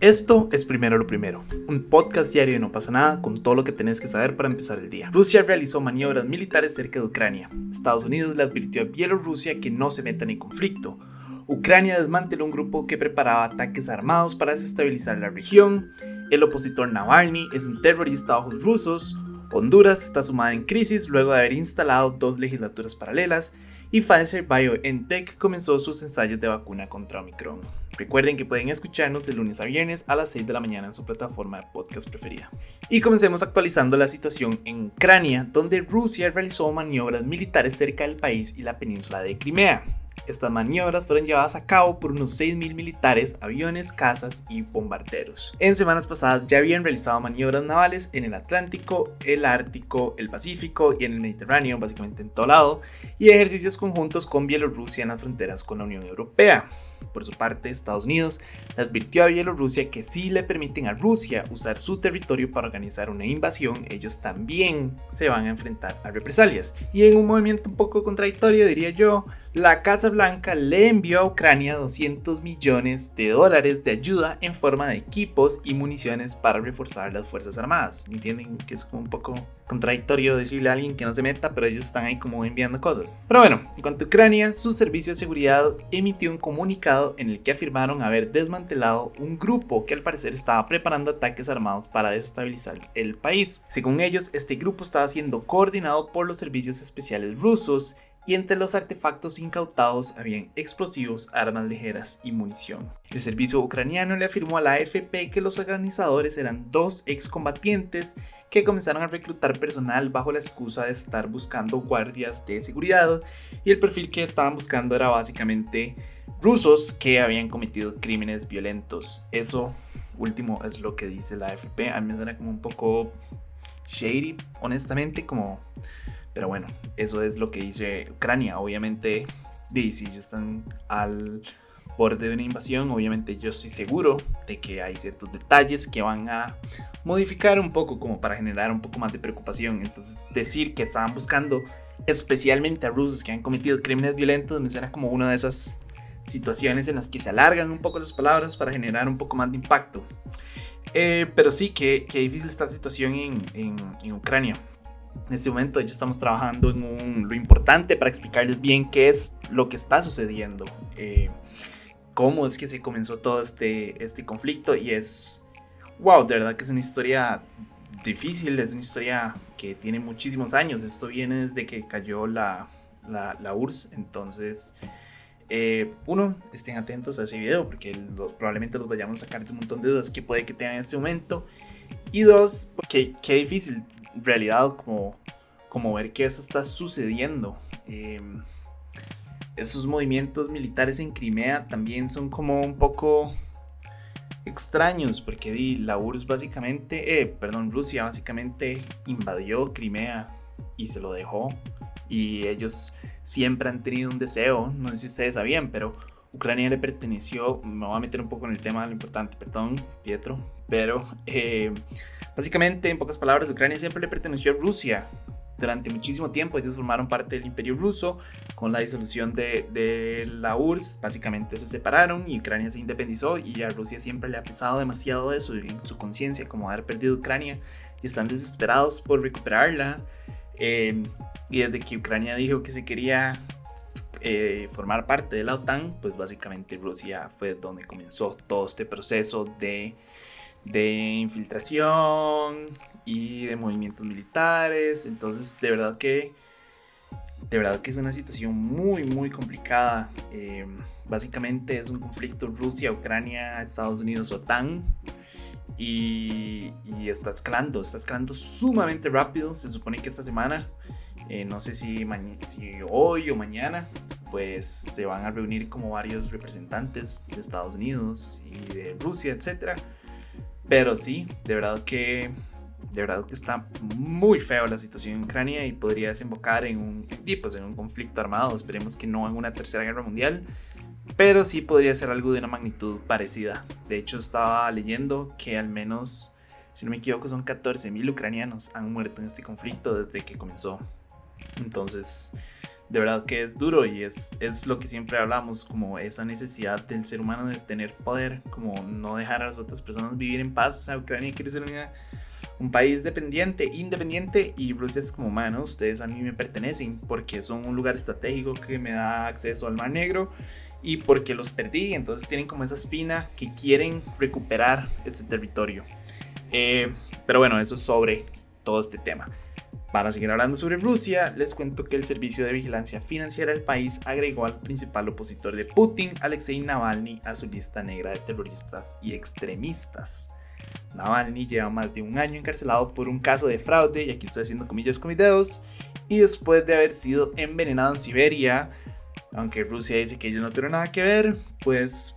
Esto es Primero lo Primero, un podcast diario de No pasa nada con todo lo que tenés que saber para empezar el día. Rusia realizó maniobras militares cerca de Ucrania. Estados Unidos le advirtió a Bielorrusia que no se meta en conflicto. Ucrania desmanteló un grupo que preparaba ataques armados para desestabilizar la región. El opositor Navalny es un terrorista a ojos rusos. Honduras está sumada en crisis luego de haber instalado dos legislaturas paralelas y Pfizer BioNTech comenzó sus ensayos de vacuna contra Omicron. Recuerden que pueden escucharnos de lunes a viernes a las 6 de la mañana en su plataforma de podcast preferida. Y comencemos actualizando la situación en Ucrania, donde Rusia realizó maniobras militares cerca del país y la península de Crimea. Estas maniobras fueron llevadas a cabo por unos 6.000 militares, aviones, cazas y bombarderos. En semanas pasadas ya habían realizado maniobras navales en el Atlántico, el Ártico, el Pacífico y en el Mediterráneo, básicamente en todo lado, y ejercicios conjuntos con Bielorrusia en las fronteras con la Unión Europea. Por su parte, Estados Unidos advirtió a Bielorrusia que si le permiten a Rusia usar su territorio para organizar una invasión, ellos también se van a enfrentar a represalias. Y en un movimiento un poco contradictorio, diría yo, la Casa Blanca le envió a Ucrania 200 millones de dólares de ayuda en forma de equipos y municiones para reforzar las Fuerzas Armadas. ¿Entienden que es como un poco contradictorio decirle a alguien que no se meta, pero ellos están ahí como enviando cosas? Pero bueno, en cuanto a Ucrania, su servicio de seguridad emitió un comunicado en el que afirmaron haber desmantelado un grupo que al parecer estaba preparando ataques armados para desestabilizar el país. Según ellos, este grupo estaba siendo coordinado por los servicios especiales rusos y entre los artefactos incautados habían explosivos, armas ligeras y munición. El servicio ucraniano le afirmó a la AFP que los organizadores eran dos excombatientes que comenzaron a reclutar personal bajo la excusa de estar buscando guardias de seguridad y el perfil que estaban buscando era básicamente rusos que habían cometido crímenes violentos. Eso último es lo que dice la AFP. A mí me suena como un poco shady, honestamente, como pero bueno, eso es lo que dice Ucrania. Obviamente, si ellos están al borde de una invasión, obviamente yo estoy seguro de que hay ciertos detalles que van a modificar un poco como para generar un poco más de preocupación. Entonces, decir que estaban buscando especialmente a rusos que han cometido crímenes violentos me suena como una de esas situaciones en las que se alargan un poco las palabras para generar un poco más de impacto. Eh, pero sí, que, difícil está la situación en, en Ucrania. En este momento ellos estamos trabajando en lo importante para explicarles bien qué es lo que está sucediendo, eh, cómo es que se comenzó todo este, este conflicto y es, wow, de verdad que es una historia difícil, es una historia que tiene muchísimos años, esto viene desde que cayó la, la, URSS, entonces... Eh, uno, estén atentos a ese video porque probablemente los vayamos a sacar de un montón de dudas que puede que tengan en este momento. Y dos, que qué difícil realidad como, como ver que eso está sucediendo. Em, esos movimientos militares en Crimea también son como un poco extraños porque la URSS básicamente, eh, perdón, Rusia básicamente invadió Crimea y se lo dejó y ellos siempre han tenido un deseo, no sé si ustedes sabían, pero Ucrania le perteneció, me voy a meter un poco en el tema lo importante, perdón, Pietro, pero eh, básicamente, en pocas palabras, Ucrania siempre le perteneció a Rusia. Durante muchísimo tiempo ellos formaron parte del imperio ruso, con la disolución de, de la URSS, básicamente se separaron y Ucrania se independizó y a Rusia siempre le ha pesado demasiado eso en su conciencia, como haber perdido Ucrania, y están desesperados por recuperarla. Eh, y desde que Ucrania dijo que se quería eh, formar parte de la OTAN, pues básicamente Rusia fue donde comenzó todo este proceso de, de infiltración y de movimientos militares. Entonces, de verdad que, de verdad que es una situación muy, muy complicada. Eh, básicamente es un conflicto Rusia, Ucrania, Estados Unidos, OTAN. Y, está escalando, está escalando sumamente rápido. Se supone que esta semana, eh, no sé si, si hoy o mañana, pues se van a reunir como varios representantes de Estados Unidos y de Rusia, etc. Pero sí, de verdad que de verdad que está muy feo la situación en Ucrania y podría desembocar en un, pues, en un conflicto armado. Esperemos que no en una tercera guerra mundial, pero sí podría ser algo de una magnitud parecida. De hecho, estaba leyendo que al menos, si no me equivoco, son 14.000 ucranianos han muerto en este conflicto desde que comenzó. Entonces, de verdad que es duro y es, es lo que siempre hablamos, como esa necesidad del ser humano de tener poder, como no dejar a las otras personas vivir en paz. O sea, Ucrania quiere ser un país dependiente, independiente y Rusia es como, mano, ustedes a mí me pertenecen porque son un lugar estratégico que me da acceso al Mar Negro y porque los perdí, entonces tienen como esa espina que quieren recuperar ese territorio. Eh, pero bueno, eso es sobre todo este tema. Para seguir hablando sobre Rusia, les cuento que el Servicio de Vigilancia Financiera del país agregó al principal opositor de Putin, Alexei Navalny, a su lista negra de terroristas y extremistas. Navalny lleva más de un año encarcelado por un caso de fraude, y aquí estoy haciendo comillas con mis dedos, y después de haber sido envenenado en Siberia, aunque Rusia dice que ellos no tienen nada que ver, pues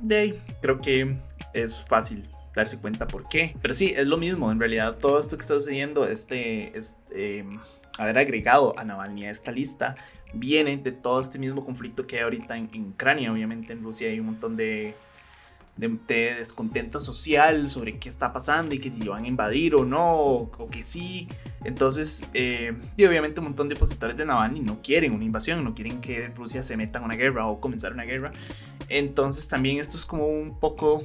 de creo que es fácil darse cuenta por qué. Pero sí, es lo mismo. En realidad, todo esto que está sucediendo, este, este haber agregado a Navalny a esta lista, viene de todo este mismo conflicto que hay ahorita en, Ucrania. Obviamente, en Rusia hay un montón de, de, descontento social sobre qué está pasando y que si van a invadir o no, o, que sí. Entonces, eh, y obviamente un montón de opositores de Navalny no quieren una invasión, no quieren que Rusia se meta en una guerra o comenzar una guerra. Entonces también esto es como un poco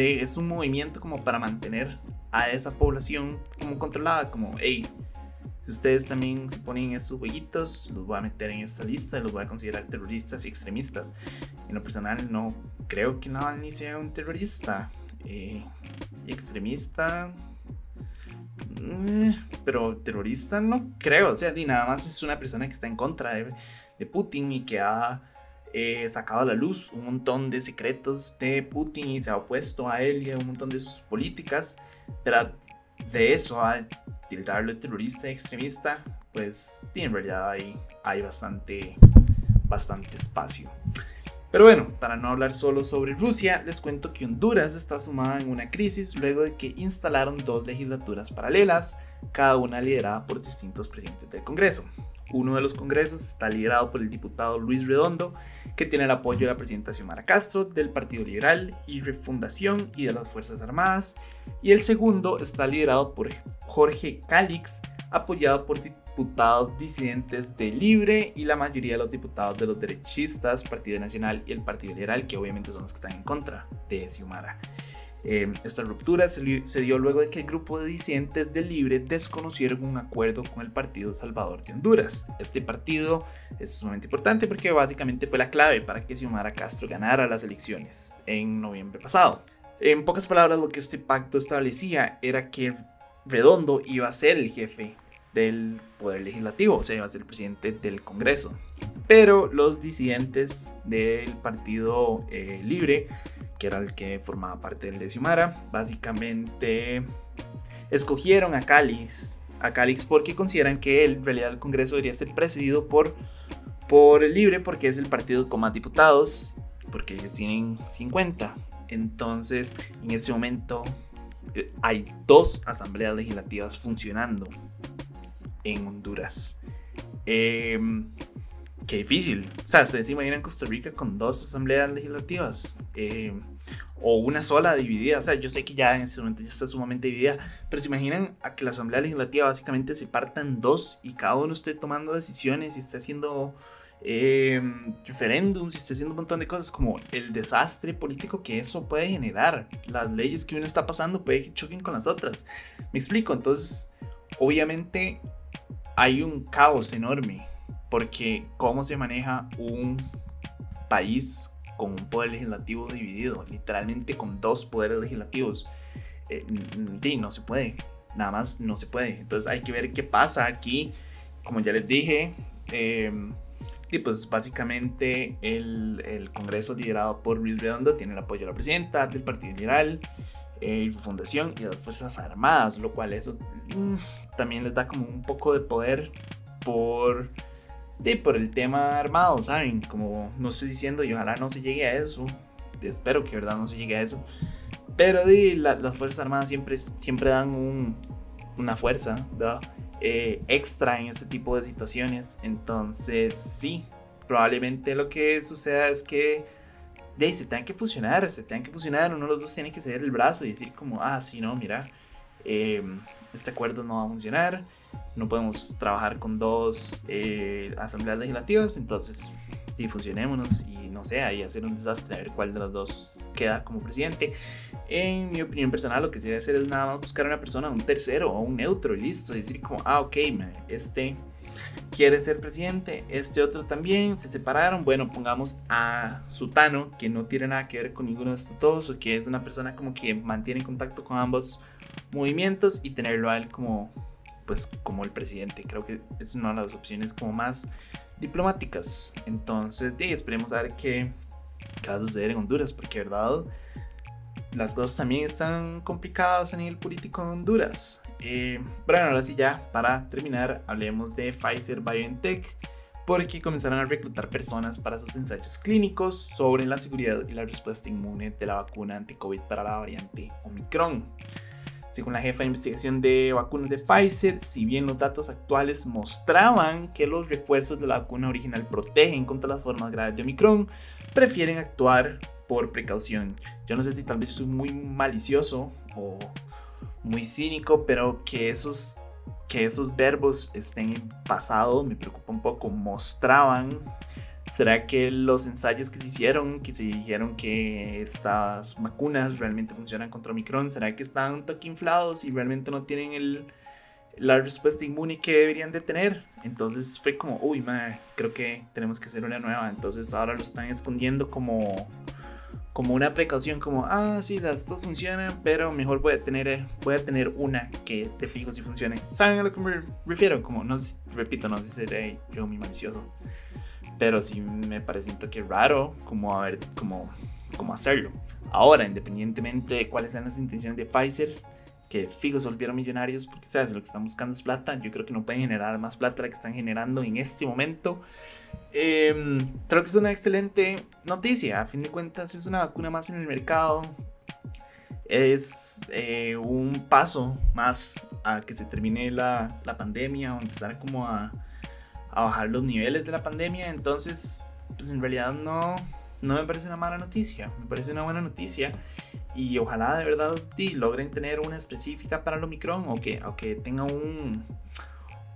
es un movimiento como para mantener a esa población como controlada, como, hey, si ustedes también se ponen estos jueguitos, los voy a meter en esta lista los voy a considerar terroristas y extremistas. En lo personal no creo que Navalny sea un terrorista. Eh, extremista... Eh, pero terrorista no creo. O sea, ni nada más es una persona que está en contra de, de Putin y que ha eh, sacado a la luz un montón de secretos de Putin y se ha opuesto a él y a un montón de sus políticas, pero de eso a tildarlo de terrorista y extremista, pues en realidad hay, hay bastante, bastante espacio. Pero bueno, para no hablar solo sobre Rusia, les cuento que Honduras está sumada en una crisis luego de que instalaron dos legislaturas paralelas, cada una liderada por distintos presidentes del Congreso. Uno de los congresos está liderado por el diputado Luis Redondo, que tiene el apoyo de la presidenta Xiomara Castro, del Partido Liberal y Refundación y de las Fuerzas Armadas. Y el segundo está liderado por Jorge Calix, apoyado por diputados disidentes de Libre y la mayoría de los diputados de los derechistas, Partido Nacional y el Partido Liberal, que obviamente son los que están en contra de Xiomara. Eh, esta ruptura se, dio luego de que el grupo de disidentes de Libre desconocieron un acuerdo con el Partido Salvador de Honduras. Este partido es sumamente importante porque básicamente fue la clave para que Xiomara Castro ganara las elecciones en noviembre pasado. En pocas palabras, lo que este pacto establecía era que Redondo iba a ser el jefe del Poder Legislativo, o sea, iba a ser presidente del Congreso. Pero los disidentes del Partido eh, Libre que era el que formaba parte del de básicamente escogieron a Calix, a Calix porque consideran que en realidad el Congreso debería ser presidido por, por el Libre, porque es el partido con más diputados, porque ellos tienen 50. Entonces, en ese momento eh, hay dos asambleas legislativas funcionando en Honduras. Eh, qué difícil. O sea, ustedes se imaginan Costa Rica con dos asambleas legislativas. Eh, o una sola dividida. O sea, yo sé que ya en este momento ya está sumamente dividida. Pero se imaginan a que la asamblea legislativa básicamente se parta dos y cada uno esté tomando decisiones y esté haciendo eh, referéndums y esté haciendo un montón de cosas. Como el desastre político que eso puede generar. Las leyes que uno está pasando puede que choquen con las otras. Me explico. Entonces, obviamente hay un caos enorme porque cómo se maneja un país con un poder legislativo dividido, literalmente con dos poderes legislativos, eh, no se puede, nada más no se puede. Entonces hay que ver qué pasa aquí. Como ya les dije, em, y pues básicamente el, el, Congreso liderado por Luis Redondo tiene el apoyo de la presidenta del Partido Liberal, eh, Fundación y las Fuerzas Armadas, lo cual eso también les da como un poco de poder por de por el tema armado, ¿saben? Como no estoy diciendo y ojalá no se llegue a eso. Espero que verdad no se llegue a eso. Pero de, las Fuerzas Armadas siempre, siempre dan un, una fuerza eh, extra en ese tipo de situaciones. Entonces sí, probablemente lo que suceda es que de, se tengan que fusionar, se tengan que fusionar. Uno de los dos tiene que ceder el brazo y decir como, ah, sí, no, mira. em, este acuerdo no va a funcionar, no podemos trabajar con dos eh, asambleas legislativas, entonces difusionémonos y no sé, ahí hacer un desastre, a ver cuál de los dos queda como presidente. En mi opinión personal, lo que debería hacer es nada más buscar a una persona, un tercero o un neutro y listo, y decir como, ah, ok, este quiere ser presidente, este otro también, se separaron, bueno, pongamos a Sutano, que no tiene nada que ver con ninguno de estos dos, o que es una persona como que mantiene contacto con ambos movimientos y tenerlo a él como, pues, como el presidente. Creo que es una de las opciones como más diplomáticas. Entonces, esperemos a ver qué, qué va a suceder en Honduras, porque, verdad, las cosas también están complicadas a nivel político en Honduras. Eh, bueno, ahora sí ya, para terminar, hablemos de Pfizer BioNTech, porque comenzaron a reclutar personas para sus ensayos clínicos sobre la seguridad y la respuesta inmune de la vacuna anti-COVID para la variante Omicron. Según la jefa de investigación de vacunas de Pfizer, si bien los datos actuales mostraban que los refuerzos de la vacuna original protegen contra las formas graves de Omicron, prefieren actuar por precaución. Yo no sé si tal vez soy muy malicioso o muy cínico, pero que esos, que esos verbos estén en pasado me preocupa un poco. Mostraban, ¿será que los ensayos que se hicieron, que se dijeron que estas vacunas realmente funcionan contra Omicron, ¿será que están un toque inflados y realmente no tienen el, la respuesta inmune que deberían de tener. Entonces fue como, uy, madre, creo que tenemos que hacer una nueva. Entonces ahora lo están escondiendo como como una precaución, como, ah, sí, las dos funcionan, pero mejor voy a tener, voy a tener una que te fijo si funcione. ¿Saben a lo que me refiero? Como, no repito, no sé si seré yo mi malicioso, pero sí me parece un toque raro, como a ver, como, hacerlo. Ahora, independientemente de cuáles sean las intenciones de Pfizer, que fijo se volvieron millonarios porque sabes lo que están buscando es plata. Yo creo que no pueden generar más plata la que están generando en este momento. Em, creo que es una excelente noticia. A fin de cuentas, es una vacuna más en el mercado. Es eh, un paso más a que se termine la, la pandemia o empezar como a, a, bajar los niveles de la pandemia. Entonces, pues en realidad no, no me parece una mala noticia. Me parece una buena noticia. Y ojalá de verdad logren tener una específica para el Omicron o que, o que tenga un,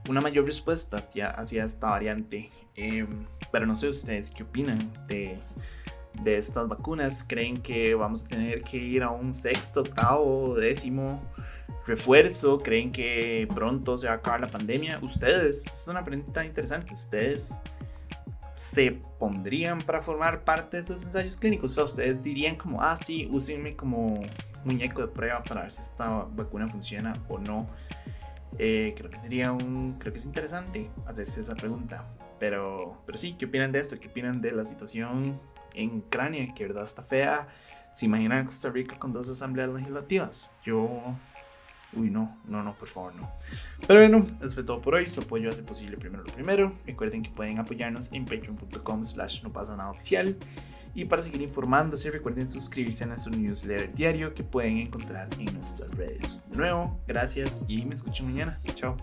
una mayor respuesta hacia, hacia esta variante. Em, pero no sé ustedes qué opinan de, de estas vacunas. ¿Creen que vamos a tener que ir a un sexto, octavo, décimo refuerzo? ¿Creen que pronto se va a acabar la pandemia? Ustedes, es una pregunta interesante. ¿Ustedes se pondrían para formar parte de esos ensayos clínicos? O ustedes dirían como, ah, sí, úsenme como muñeco de prueba para ver si esta vacuna funciona o no. Eh, creo que sería un, creo que es interesante hacerse esa pregunta. Pero, pero sí, ¿qué opinan de esto? ¿Qué opinan de la situación en Ucrania? Que verdad está fea. ¿Se imaginan Costa Rica con dos asambleas legislativas? Yo Uy, no, no, no, por favor, no. Pero bueno, eso fue todo por hoy. Su apoyo hace posible primero lo primero. Recuerden que pueden apoyarnos en patreon.com slash no pasa nada oficial. Y para seguir informándose, recuerden suscribirse a nuestro newsletter diario que pueden encontrar en nuestras redes. De nuevo, gracias y me escucho mañana. Chao.